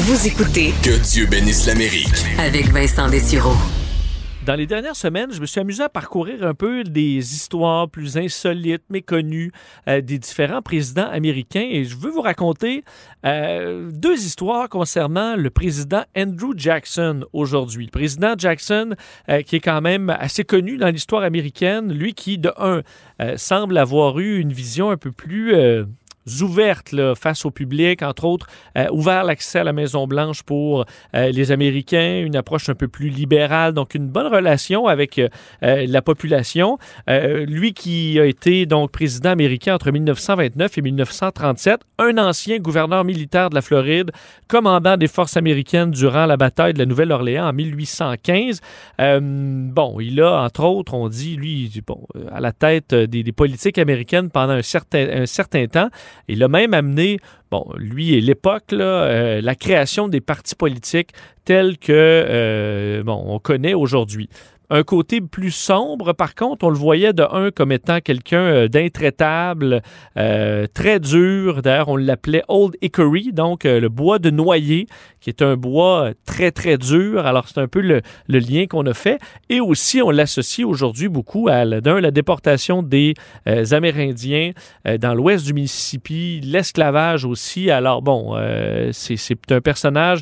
Vous écoutez Que Dieu bénisse l'Amérique. avec Vincent Dessureau. Dans les dernières semaines, je me suis amusé à parcourir un peu des histoires plus insolites, méconnues euh, des différents présidents américains et je veux vous raconter euh, deux histoires concernant le président Andrew Jackson aujourd'hui. Le président Jackson, euh, qui est quand même assez connu dans l'histoire américaine, lui qui, de un, euh, semble avoir eu une vision un peu plus euh, ouvertes face au public, entre autres, euh, ouvert l'accès à la Maison-Blanche pour euh, les Américains, une approche un peu plus libérale, donc une bonne relation avec euh, la population. Lui qui a été donc président américain entre 1929 et 1937, un ancien gouverneur militaire de la Floride, commandant des forces américaines durant la bataille de la Nouvelle-Orléans en 1815. Euh, bon, il a, entre autres, on dit, lui, à la tête des, des politiques américaines pendant un certain, un certain temps. Il a même amené, bon, lui et l'époque, euh, la création des partis politiques tels que, euh, on connaît aujourd'hui. Un côté plus sombre, par contre, on le voyait de un comme étant quelqu'un euh, d'intraitable, euh, très dur. D'ailleurs, on l'appelait Old Hickory, donc euh, le bois de noyer, qui est un bois euh, très, très dur. Alors, c'est un peu le, le lien qu'on a fait. Et aussi, on l'associe aujourd'hui beaucoup à, d'un, la déportation des Amérindiens dans l'ouest du Mississippi, l'esclavage aussi. Alors, bon, c'est, un personnage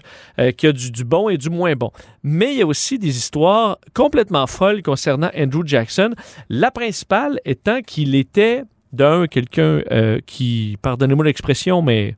qui a du, du bon et du moins bon. Mais il y a aussi des histoires complètement folles concernant Andrew Jackson. La principale étant qu'il était, d'un, quelqu'un euh, qui, pardonnez-moi l'expression, mais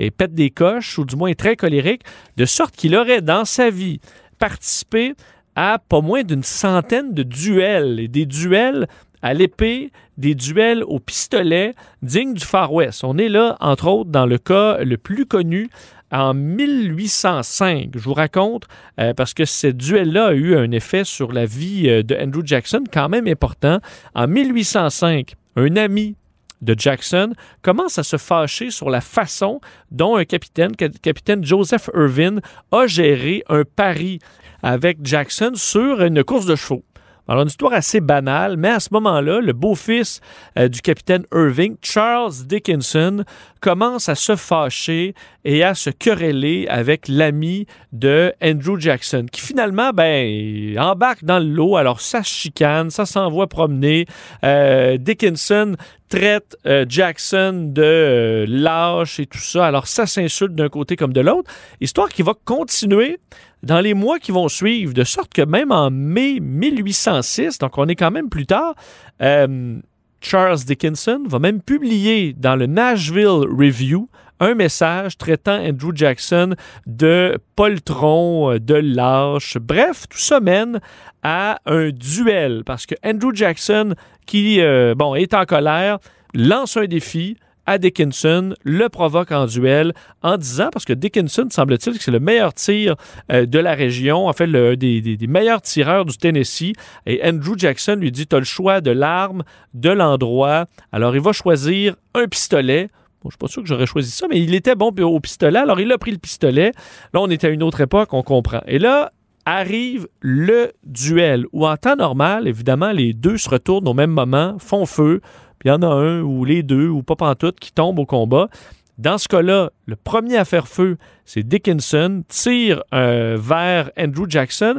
et pète des coches, ou du moins est très colérique, de sorte qu'il aurait dans sa vie participé à pas moins d'une centaine de duels, et des duels à l'épée, des duels au pistolet dignes du Far West. On est là, entre autres, dans le cas le plus connu en 1805. Je vous raconte, euh, parce que ce duel-là a eu un effet sur la vie euh, de Andrew Jackson quand même important. En 1805, un ami de Jackson commence à se fâcher sur la façon dont un capitaine, ca- capitaine Joseph Irvin, a géré un pari avec Jackson sur une course de chevaux. Alors, une histoire assez banale, mais à ce moment-là, le beau-fils euh, du capitaine Irving, Charles Dickinson, commence à se fâcher et à se quereller avec l'ami de Andrew Jackson, qui finalement, ben, embarque dans le lot. Alors, ça se chicane, ça s'envoie promener. Euh, Dickinson traite euh, Jackson de euh, lâche et tout ça. Alors, ça s'insulte d'un côté comme de l'autre. Histoire qui va continuer dans les mois qui vont suivre, de sorte que même en mai 1806, donc on est quand même plus tard, euh, Charles Dickinson va même publier dans le Nashville Review un message traitant Andrew Jackson de poltron, euh, de lâche. Bref, tout ça mène à un duel parce que Andrew Jackson, qui euh, bon, est en colère, lance un défi à Dickinson, le provoque en duel en disant, parce que Dickinson, semble-t-il, que c'est le meilleur tir euh, de la région, en fait, le, des, des- des meilleurs tireurs du Tennessee. Et Andrew Jackson lui dit, tu as le choix de l'arme, de l'endroit. Alors, il va choisir un pistolet. Bon, je ne suis pas sûr que j'aurais choisi ça, mais il était bon au pistolet. Alors, il a pris le pistolet. Là, on est à une autre époque, on comprend. Et là, arrive le duel, où en temps normal, évidemment, les deux se retournent au même moment, font feu, puis il y en a un ou les deux, ou pas pantoute, qui tombent au combat. Dans ce cas-là, le premier à faire feu, c'est Dickinson, tire euh, vers Andrew Jackson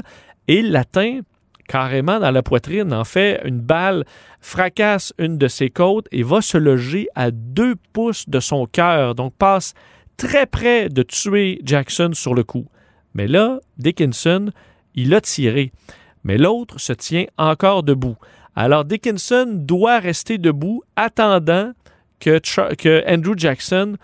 et l'atteint carrément dans la poitrine. En fait, une balle fracasse une de ses côtes et va se loger à deux pouces de son cœur, donc passe très près de tuer Jackson sur le coup. Mais là, Dickinson, il a tiré. Mais l'autre se tient encore debout. Alors Dickinson doit rester debout, attendant que, que Andrew Jackson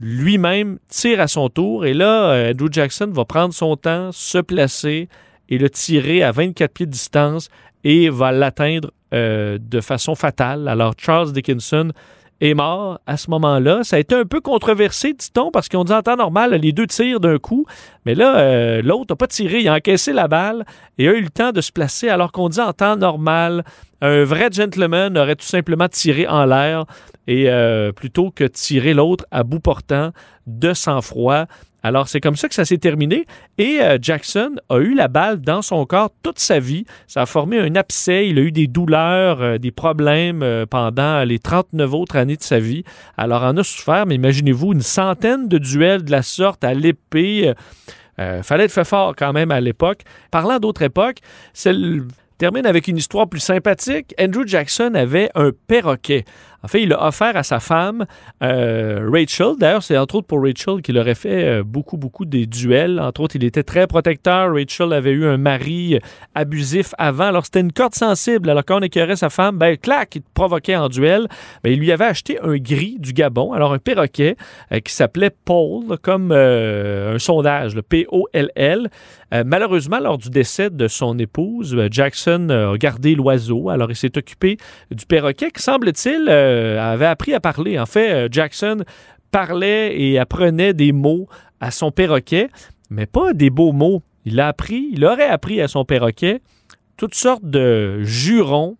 lui-même tire à son tour. Et là, euh, Andrew Jackson va prendre son temps, se placer et le tirer à 24 pieds de distance et va l'atteindre euh, de façon fatale. Alors Charles Dickinson est mort à ce moment-là. Ça a été un peu controversé, dit-on, parce qu'on dit en temps normal, les deux tirent d'un coup. Mais là, euh, l'autre n'a pas tiré, il a encaissé la balle et a eu le temps de se placer, alors qu'on dit en temps normal, un vrai gentleman aurait tout simplement tiré en l'air et euh, plutôt que tirer l'autre à bout portant de sang-froid. Alors, c'est comme ça que ça s'est terminé. Et euh, Jackson a eu la balle dans son corps toute sa vie. Ça a formé un abcès. Il a eu des douleurs, euh, des problèmes euh, pendant les 39 autres années de sa vie. Alors, en a souffert, mais imaginez-vous une centaine de duels de la sorte à l'épée. fallait être fait fort quand même à l'époque. Parlant d'autres époques, c'est termine avec une histoire plus sympathique. Andrew Jackson avait un perroquet. En fait, il a offert à sa femme, euh, Rachel. D'ailleurs, c'est entre autres pour Rachel qu'il aurait fait euh, beaucoup, beaucoup des duels. Entre autres, il était très protecteur. Rachel avait eu un mari abusif avant. Alors, c'était une corde sensible. Alors, quand on écœurait sa femme, ben, clac, il provoquait en duel. Ben, il lui avait acheté un gris du Gabon, alors un perroquet euh, qui s'appelait Paul, comme un sondage, le P-O-L-L. malheureusement, lors du décès de son épouse, Jackson a gardé l'oiseau. Alors, il s'est occupé du perroquet qui, semble-t-il, euh, avait appris à parler. En fait, euh, Jackson parlait et apprenait des mots à son perroquet, mais pas des beaux mots. Il a appris, il aurait appris à son perroquet toutes sortes de jurons.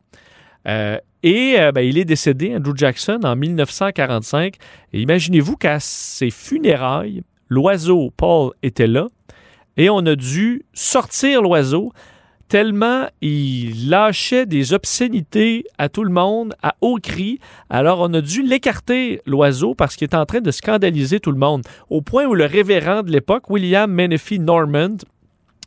Euh, et ben, il est décédé, Andrew Jackson, en 1945. Et imaginez-vous qu'à ses funérailles, l'oiseau Paul était là et on a dû sortir l'oiseau tellement il lâchait des obscénités à tout le monde à haut cri. Alors on a dû l'écarter, l'oiseau, parce qu'il est en train de scandaliser tout le monde. Au point où le révérend de l'époque, William Menefee Normand,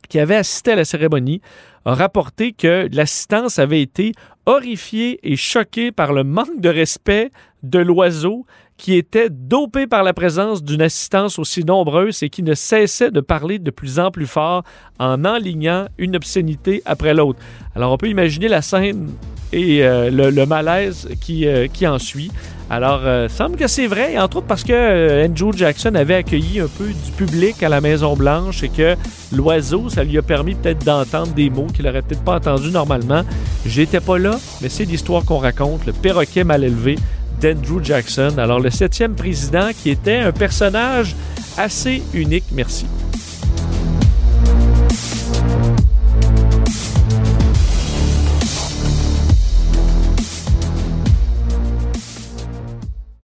qui avait assisté à la cérémonie, a rapporté que l'assistance avait été horrifiée et choquée par le manque de respect de l'oiseau qui était dopé par la présence d'une assistance aussi nombreuse et qui ne cessait de parler de plus en plus fort en enlignant une obscénité après l'autre. Alors on peut imaginer la scène et euh, le, malaise qui, euh, qui en suit. Alors, euh, semble que c'est vrai, entre autres parce que Andrew Jackson avait accueilli un peu du public à la Maison Blanche et que l'oiseau, ça lui a permis peut-être d'entendre des mots qu'il aurait peut-être pas entendus normalement. J'étais pas là, mais c'est l'histoire qu'on raconte, le perroquet mal élevé d'Andrew Jackson. Alors, le septième président qui était un personnage assez unique. Merci.